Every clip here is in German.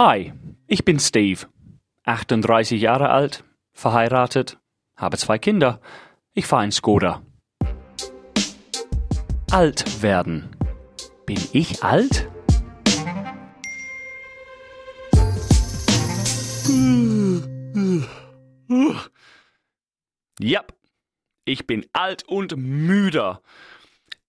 Hi, ich bin Steve, 38 Jahre alt, verheiratet, habe zwei Kinder. Ich fahre ein Skoda. Alt werden. Bin ich alt? Ja, ich bin alt und müder.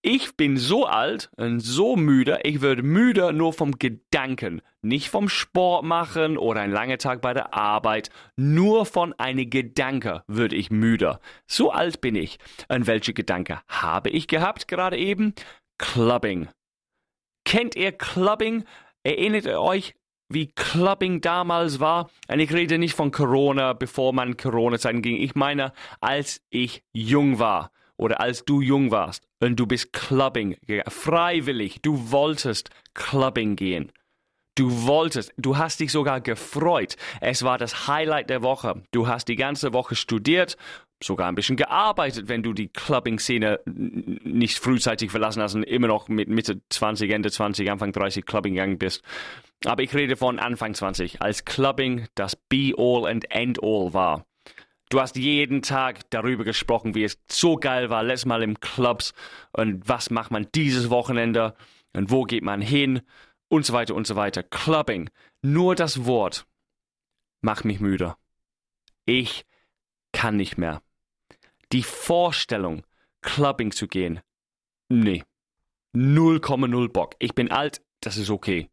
Ich bin so alt und so müde, ich werde müde nur vom Gedanken, nicht vom Sport machen oder ein langer Tag bei der Arbeit, nur von einem Gedanke würde ich müde. So alt bin ich. Und welche Gedanke habe ich gehabt gerade eben? Clubbing. Kennt ihr Clubbing? Erinnert ihr euch, wie Clubbing damals war? Und ich rede nicht von Corona, bevor man Corona-Zeiten ging. Ich meine, als ich jung war oder als du jung warst und du bist Clubbing gegangen, freiwillig, du wolltest Clubbing gehen. Du wolltest, du hast dich sogar gefreut. Es war das Highlight der Woche. Du hast die ganze Woche studiert, sogar ein bisschen gearbeitet, wenn du die Clubbing-Szene nicht frühzeitig verlassen hast und immer noch mit Mitte 20, Ende 20, Anfang 30 Clubbing gegangen bist. Aber ich rede von Anfang 20, als Clubbing das Be-All and End-All war. Du hast jeden Tag darüber gesprochen, wie es so geil war, letztes Mal im Clubs und was macht man dieses Wochenende und wo geht man hin und so weiter und so weiter. Clubbing, nur das Wort macht mich müde. Ich kann nicht mehr. Die Vorstellung, Clubbing zu gehen, nee, 0,0 Bock. Ich bin alt, das ist okay.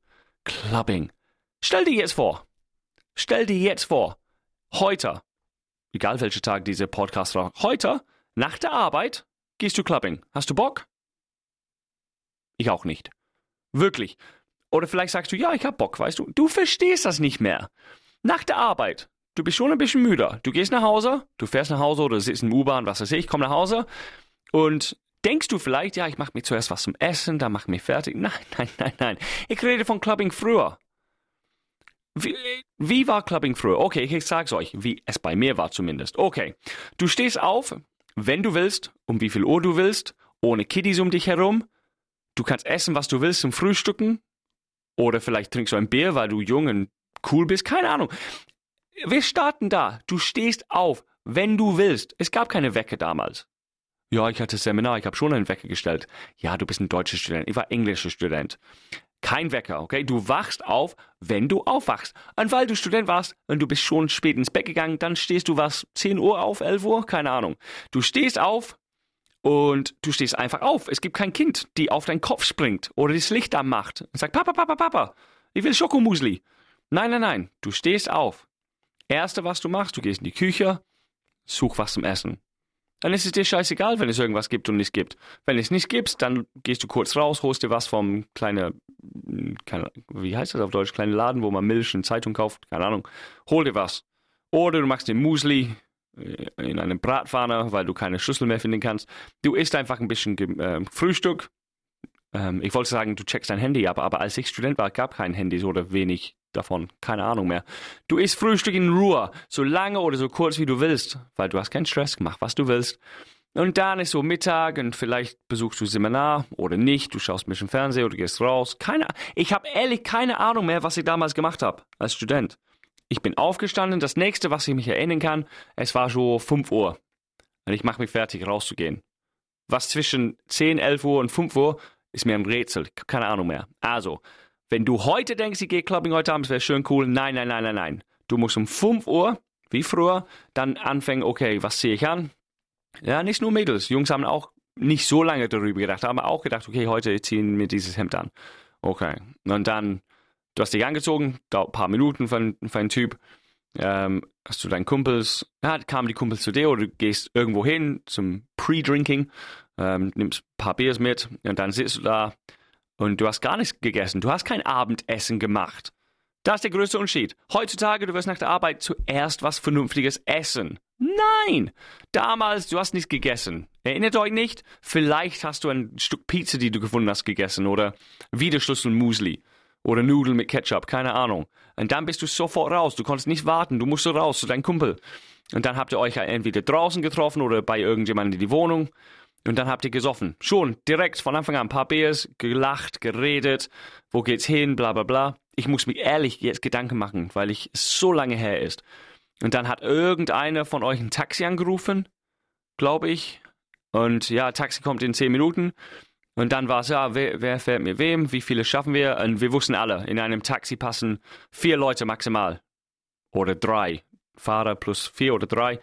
Clubbing. Stell dir jetzt vor, stell dir jetzt vor, heute egal welcher Tag dieser Podcast war, heute, nach der Arbeit, gehst du Clubbing. Hast du Bock? Ich auch nicht. Wirklich. Oder vielleicht sagst du, ja, ich hab Bock, weißt du. Du verstehst das nicht mehr. Nach der Arbeit, du bist schon ein bisschen müder. Du gehst nach Hause, du fährst nach Hause oder sitzt in U-Bahn, was weiß ich, komm nach Hause und denkst du vielleicht, ja, ich mach mir zuerst was zum Essen, dann mach mich fertig. Nein, nein, nein, nein. Ich rede von Clubbing früher. Wie, wie, war Clubbing früher? Okay, ich sag's euch, wie es bei mir war zumindest. Okay, du stehst auf, wenn du willst, um wie viel Uhr du willst, ohne Kiddies um dich herum. Du kannst essen, was du willst zum Frühstücken. Oder vielleicht trinkst du ein Bier, weil du jung und cool bist. Keine Ahnung. Wir starten da. Du stehst auf, wenn du willst. Es gab keine Wecke damals. Ja, ich hatte Seminar, ich habe schon einen Wecker gestellt. Ja, du bist ein deutscher Student. Ich war englischer Student. Kein Wecker, okay? Du wachst auf, wenn du aufwachst. Und weil du Student warst und du bist schon spät ins Bett gegangen, dann stehst du was, 10 Uhr auf, 11 Uhr? Keine Ahnung. Du stehst auf und du stehst einfach auf. Es gibt kein Kind, die auf deinen Kopf springt oder das Licht anmacht und sagt, Papa, Papa, Papa, ich will Schokomusli. Nein, nein, nein. Du stehst auf. Erste, was du machst, du gehst in die Küche, such was zum Essen. Dann ist es dir scheißegal, wenn es irgendwas gibt und nicht gibt. Wenn es nicht gibt, dann gehst du kurz raus, holst dir was vom kleinen, keine, wie heißt das auf Deutsch, kleinen Laden, wo man Milch und Zeitung kauft, keine Ahnung. Hol dir was. Oder du machst den Musli äh, in einem Bratpfanne, weil du keine Schüssel mehr finden kannst. Du isst einfach ein bisschen äh, Frühstück. Ähm, ich wollte sagen, du checkst dein Handy ab, aber als ich Student war, gab kein Handy oder wenig davon. Keine Ahnung mehr. Du isst Frühstück in Ruhe, so lange oder so kurz wie du willst, weil du hast keinen Stress, mach was du willst. Und dann ist so Mittag und vielleicht besuchst du Seminar oder nicht, du schaust ein bisschen Fernsehen oder gehst raus. Keine, ich habe ehrlich keine Ahnung mehr, was ich damals gemacht habe als Student. Ich bin aufgestanden, das nächste, was ich mich erinnern kann, es war so 5 Uhr. Und ich mache mich fertig, rauszugehen. Was zwischen 10, 11 Uhr und 5 Uhr ist mir ein Rätsel, keine Ahnung mehr. Also, wenn du heute denkst, ich gehe Clubbing heute Abend, wäre schön cool. Nein, nein, nein, nein, nein. Du musst um 5 Uhr, wie früher, dann anfangen, okay, was ziehe ich an? Ja, nicht nur Mädels. Jungs haben auch nicht so lange darüber gedacht, haben auch gedacht, okay, heute ziehen wir dieses Hemd an. Okay. Und dann, du hast dich angezogen, dauert ein paar Minuten für, für einen Typ. Ähm, hast du deinen Kumpels, ja, kamen die Kumpels zu dir oder du gehst irgendwo hin zum Pre-Drinking, ähm, nimmst ein paar Biers mit und dann sitzt du da und du hast gar nichts gegessen. Du hast kein Abendessen gemacht. Das ist der größte Unterschied. Heutzutage, du wirst nach der Arbeit zuerst was Vernünftiges essen. Nein! Damals, du hast nichts gegessen. Erinnert euch nicht? Vielleicht hast du ein Stück Pizza, die du gefunden hast, gegessen oder Wiederschlüssel Musli oder Nudeln mit Ketchup, keine Ahnung. Und dann bist du sofort raus. Du konntest nicht warten. Du musst raus zu deinem Kumpel. Und dann habt ihr euch entweder draußen getroffen oder bei irgendjemandem in die Wohnung. Und dann habt ihr gesoffen. Schon direkt von Anfang an ein paar Biers, gelacht, geredet. Wo geht's hin? Bla bla bla. ich muss mir ehrlich jetzt Gedanken machen, weil ich so lange her ist. Und dann hat irgendeiner von euch ein Taxi angerufen, glaube ich. Und ja, Taxi kommt in zehn Minuten. Und dann war es, ja, wer, wer fährt mit wem, wie viele schaffen wir? Und wir wussten alle, in einem Taxi passen vier Leute maximal. Oder drei. Fahrer plus vier oder drei.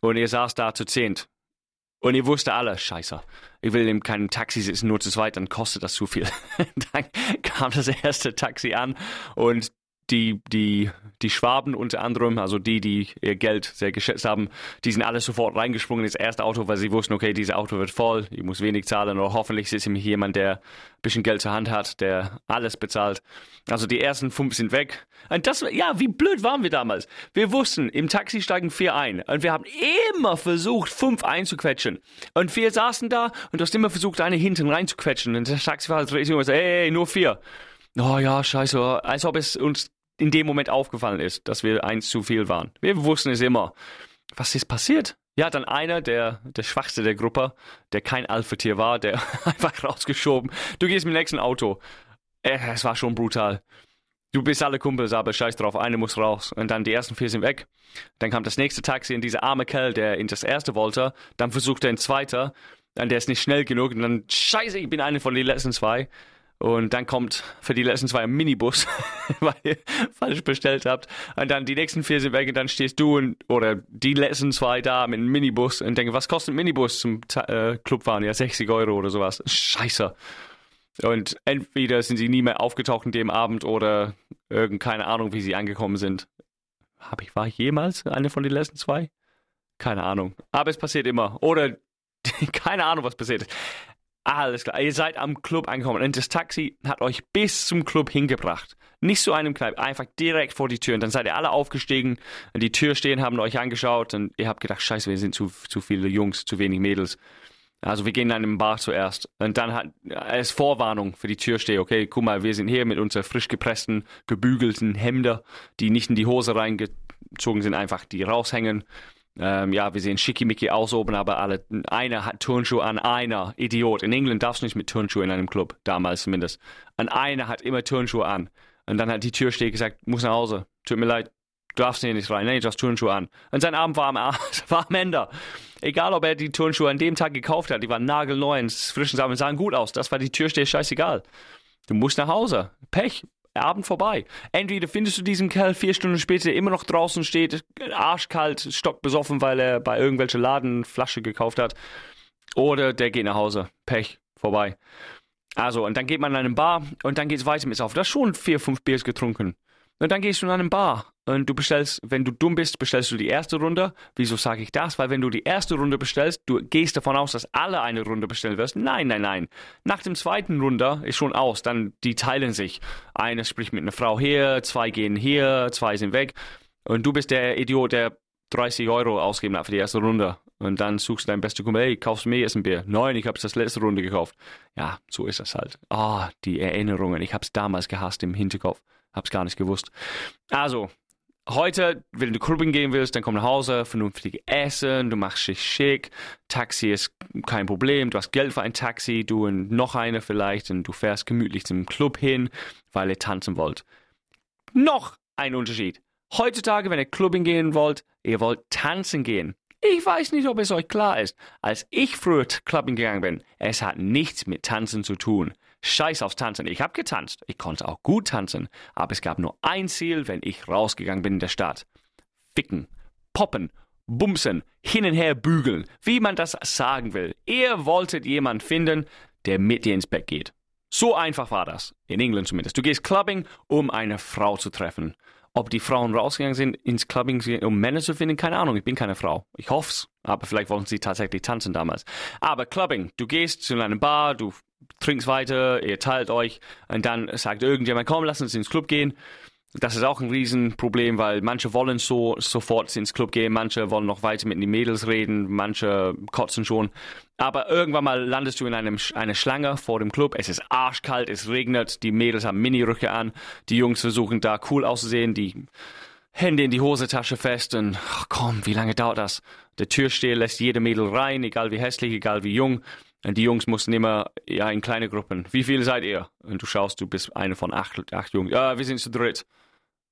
Und ihr saß da zu zehnt. Und ihr wusste alle, scheiße, ich will in keinem Taxi sitzen, nur zu zweit, dann kostet das zu viel. dann kam das erste Taxi an und die, die, die Schwaben unter anderem, also die, die ihr Geld sehr geschätzt haben, die sind alle sofort reingesprungen ins erste Auto, weil sie wussten, okay, dieses Auto wird voll, ich muss wenig zahlen oder hoffentlich sitzt hier jemand, der ein bisschen Geld zur Hand hat, der alles bezahlt. Also die ersten fünf sind weg. Und das, ja, wie blöd waren wir damals? Wir wussten, im Taxi steigen vier ein und wir haben immer versucht, fünf einzuquetschen. Und wir saßen da und du hast immer versucht, eine hinten reinzuquetschen. Und der Taxifahrer dreht sich und sagt, hey, nur vier. Oh ja, scheiße, als ob es uns in dem Moment aufgefallen ist, dass wir eins zu viel waren. Wir wussten es immer. Was ist passiert? Ja, dann einer, der, der Schwachste der Gruppe, der kein Alpha-Tier war, der einfach rausgeschoben. Du gehst mit dem nächsten Auto. Äh, es war schon brutal. Du bist alle Kumpels, aber scheiß drauf, einer muss raus. Und dann die ersten vier sind weg. Dann kam das nächste Taxi und dieser arme Kerl, der in das erste wollte. Dann versucht er ein zweiter. Dann der ist nicht schnell genug. Und dann, scheiße, ich bin einer von den letzten zwei. Und dann kommt für die letzten zwei ein Minibus, weil ihr falsch bestellt habt. Und dann die nächsten vier sind weg und dann stehst du und, oder die letzten zwei da mit einem Minibus und denken, was kostet ein Minibus zum äh, Clubfahren? Ja, 60 Euro oder sowas. Scheiße. Und entweder sind sie nie mehr aufgetaucht in dem Abend oder irgend keine Ahnung, wie sie angekommen sind. Hab ich, war ich jemals eine von den letzten zwei? Keine Ahnung. Aber es passiert immer. Oder keine Ahnung, was passiert ist. Alles klar, ihr seid am Club angekommen und das Taxi hat euch bis zum Club hingebracht. Nicht zu einem Kneipe, einfach direkt vor die Tür. Und dann seid ihr alle aufgestiegen, die Tür stehen, haben euch angeschaut und ihr habt gedacht, scheiße, wir sind zu, zu viele Jungs, zu wenig Mädels. Also wir gehen dann im Bar zuerst. Und dann hat es Vorwarnung für die Türsteher, okay, guck mal, wir sind hier mit unseren frisch gepressten, gebügelten Hemder, die nicht in die Hose reingezogen sind, einfach die raushängen. Ähm, ja, wir sehen schickimicki aus oben, aber alle, einer hat Turnschuhe an, einer, Idiot. In England darfst du nicht mit Turnschuhe in einem Club, damals zumindest. Und einer hat immer Turnschuhe an. Und dann hat die Türsteher gesagt, muss nach Hause, tut mir leid, du darfst hier nicht rein, nee, du hast Turnschuhe an. Und sein Abend war am, war am Ende. Egal, ob er die Turnschuhe an dem Tag gekauft hat, die waren nagelneu und frischen Samen sahen gut aus. Das war die Türsteher scheißegal. Du musst nach Hause. Pech. Abend vorbei. Entweder findest du diesen Kerl vier Stunden später immer noch draußen steht, arschkalt, stockbesoffen, weil er bei irgendwelcher Laden Flasche gekauft hat. Oder der geht nach Hause. Pech. Vorbei. Also, und dann geht man in eine Bar und dann geht es weiter mit auf. Du hast schon vier, fünf Biers getrunken. Und dann gehst du in eine Bar und du bestellst, wenn du dumm bist, bestellst du die erste Runde. Wieso sage ich das? Weil wenn du die erste Runde bestellst, du gehst davon aus, dass alle eine Runde bestellen wirst. Nein, nein, nein. Nach dem zweiten Runde ist schon aus. Dann die teilen sich. Eine spricht mit einer Frau hier, zwei gehen hier, zwei sind weg. Und du bist der Idiot, der 30 Euro ausgeben hat für die erste Runde. Und dann suchst du deinen besten Kumpel, hey, kaufst du mir jetzt ein Bier? Nein, ich habe es das letzte Runde gekauft. Ja, so ist das halt. Ah, oh, die Erinnerungen. Ich habe es damals gehasst im Hinterkopf. Hab's gar nicht gewusst. Also, heute, wenn du Clubbing gehen willst, dann komm nach Hause, vernünftig essen, du machst dich schick, Taxi ist kein Problem, du hast Geld für ein Taxi, du und noch eine vielleicht und du fährst gemütlich zum Club hin, weil ihr tanzen wollt. Noch ein Unterschied. Heutzutage, wenn ihr Clubbing gehen wollt, ihr wollt tanzen gehen. Ich weiß nicht, ob es euch klar ist. Als ich früher Clubbing gegangen bin, es hat nichts mit Tanzen zu tun. Scheiß aufs Tanzen. Ich habe getanzt. Ich konnte auch gut tanzen. Aber es gab nur ein Ziel, wenn ich rausgegangen bin in der Stadt. Ficken, poppen, bumsen, hin und her bügeln, wie man das sagen will. Ihr wolltet jemanden finden, der mit dir ins Bett geht. So einfach war das. In England zumindest. Du gehst Clubbing, um eine Frau zu treffen. Ob die Frauen rausgegangen sind ins Clubbing, um Männer zu finden, keine Ahnung. Ich bin keine Frau. Ich hoff's. Aber vielleicht wollten sie tatsächlich tanzen damals. Aber Clubbing, du gehst zu einer Bar, du trinkst weiter, ihr teilt euch und dann sagt irgendjemand, komm, lass uns ins Club gehen. Das ist auch ein Riesenproblem, weil manche wollen so sofort ins Club gehen, manche wollen noch weiter mit den Mädels reden, manche kotzen schon. Aber irgendwann mal landest du in einem, einer Schlange vor dem Club. Es ist arschkalt, es regnet, die Mädels haben Miniröcke an, die Jungs versuchen da cool auszusehen, die Hände in die Hosentasche fest und ach komm, wie lange dauert das? Der Türsteher lässt jede Mädel rein, egal wie hässlich, egal wie jung. Und die Jungs mussten immer ja, in kleine Gruppen. Wie viele seid ihr? Und du schaust, du bist eine von acht, acht Jungs. Ja, wir sind zu dritt.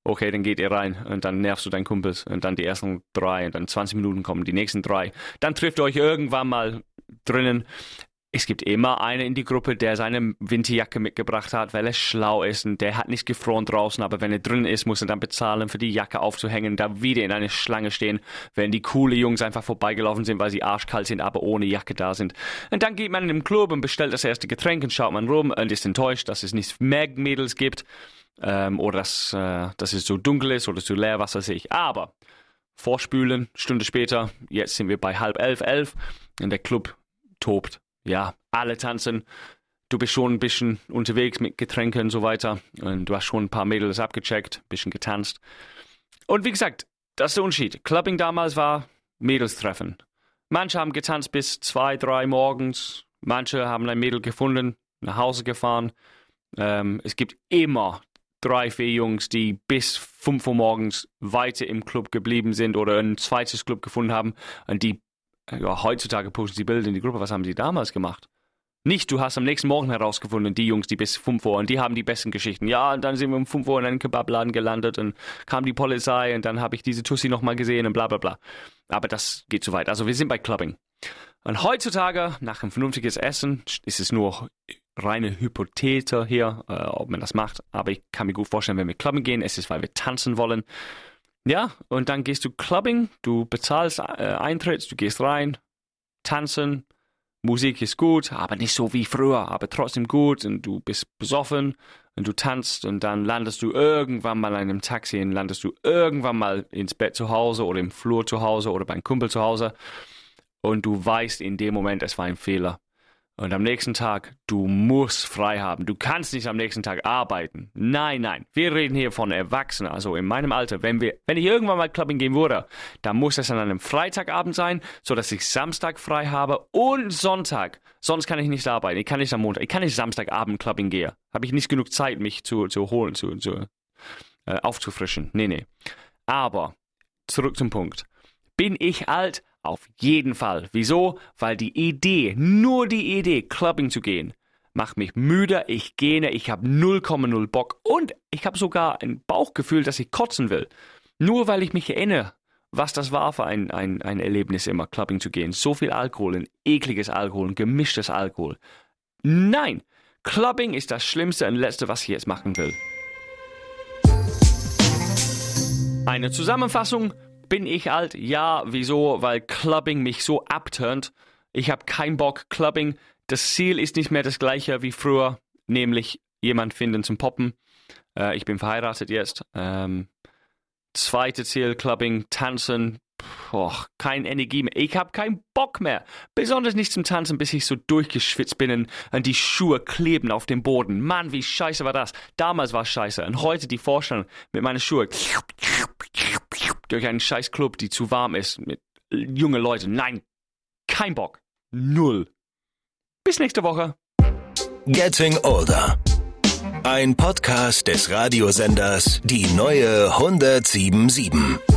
Okay, dann geht ihr rein und dann nervst du deinen Kumpels und dann die ersten drei und dann 20 Minuten kommen die nächsten drei. Dann trifft ihr euch irgendwann mal drinnen es gibt immer einen in die Gruppe, der seine Winterjacke mitgebracht hat, weil er schlau ist und der hat nicht gefroren draußen, aber wenn er drin ist, muss er dann bezahlen, für die Jacke aufzuhängen, da wieder in eine Schlange stehen, wenn die coole Jungs einfach vorbeigelaufen sind, weil sie arschkalt sind, aber ohne Jacke da sind. Und dann geht man in den Club und bestellt das erste Getränk und schaut man rum und ist enttäuscht, dass es nicht mehr Mädels gibt ähm, oder dass, äh, dass es so dunkel ist oder zu leer, was weiß ich. Aber vorspülen, Stunde später, jetzt sind wir bei halb elf, elf und der Club tobt ja, alle tanzen. Du bist schon ein bisschen unterwegs mit Getränken und so weiter. Und du hast schon ein paar Mädels abgecheckt, ein bisschen getanzt. Und wie gesagt, das ist der Unterschied. Clubbing damals war Mädels treffen. Manche haben getanzt bis zwei, drei morgens. Manche haben ein Mädel gefunden, nach Hause gefahren. Ähm, es gibt immer drei, vier Jungs, die bis fünf Uhr morgens weiter im Club geblieben sind oder ein zweites Club gefunden haben und die ja, heutzutage posten sie Bilder in die Gruppe. Was haben sie damals gemacht? Nicht, du hast am nächsten Morgen herausgefunden, die Jungs, die bis 5 Uhr, und die haben die besten Geschichten. Ja, und dann sind wir um 5 Uhr in einem Kebabladen gelandet und kam die Polizei und dann habe ich diese Tussi nochmal gesehen und bla bla bla. Aber das geht zu weit. Also wir sind bei Clubbing. Und heutzutage, nach einem vernünftiges Essen, ist es nur reine Hypothese hier, äh, ob man das macht. Aber ich kann mir gut vorstellen, wenn wir Clubbing gehen, es ist, weil wir tanzen wollen. Ja, und dann gehst du Clubbing, du bezahlst äh, Eintritt, du gehst rein, tanzen, Musik ist gut, aber nicht so wie früher, aber trotzdem gut und du bist besoffen und du tanzt und dann landest du irgendwann mal in einem Taxi und landest du irgendwann mal ins Bett zu Hause oder im Flur zu Hause oder beim Kumpel zu Hause und du weißt in dem Moment, es war ein Fehler. Und am nächsten Tag, du musst frei haben. Du kannst nicht am nächsten Tag arbeiten. Nein, nein. Wir reden hier von Erwachsenen. Also in meinem Alter, wenn wir, wenn ich irgendwann mal Clubbing gehen würde, dann muss es an einem Freitagabend sein, so dass ich Samstag frei habe und Sonntag. Sonst kann ich nicht arbeiten. Ich kann nicht am Montag. Ich kann nicht Samstagabend Clubbing gehen. Habe ich nicht genug Zeit, mich zu, zu holen, zu, zu äh, aufzufrischen. Nee, nee. Aber zurück zum Punkt. Bin ich alt? Auf jeden Fall. Wieso? Weil die Idee, nur die Idee, Clubbing zu gehen, macht mich müde, ich gähne, ich habe 0,0 Bock und ich habe sogar ein Bauchgefühl, dass ich kotzen will. Nur weil ich mich erinnere, was das war für ein, ein, ein Erlebnis immer, Clubbing zu gehen. So viel Alkohol, ein ekliges Alkohol, ein gemischtes Alkohol. Nein, Clubbing ist das Schlimmste und Letzte, was ich jetzt machen will. Eine Zusammenfassung. Bin ich alt? Ja, wieso? Weil Clubbing mich so abturnt. Ich habe keinen Bock. Clubbing, das Ziel ist nicht mehr das gleiche wie früher, nämlich jemand finden zum Poppen. Äh, ich bin verheiratet jetzt. Ähm, zweite Ziel, Clubbing, tanzen. Puh, kein Energie mehr. Ich habe keinen Bock mehr. Besonders nicht zum Tanzen, bis ich so durchgeschwitzt bin und die Schuhe kleben auf dem Boden. Mann, wie scheiße war das. Damals war scheiße. Und heute die Vorstellung mit meinen Schuhen durch einen scheiß Club, die zu warm ist, mit junge Leuten. Nein, kein Bock. Null. Bis nächste Woche. Getting Older. Ein Podcast des Radiosenders Die neue 1077.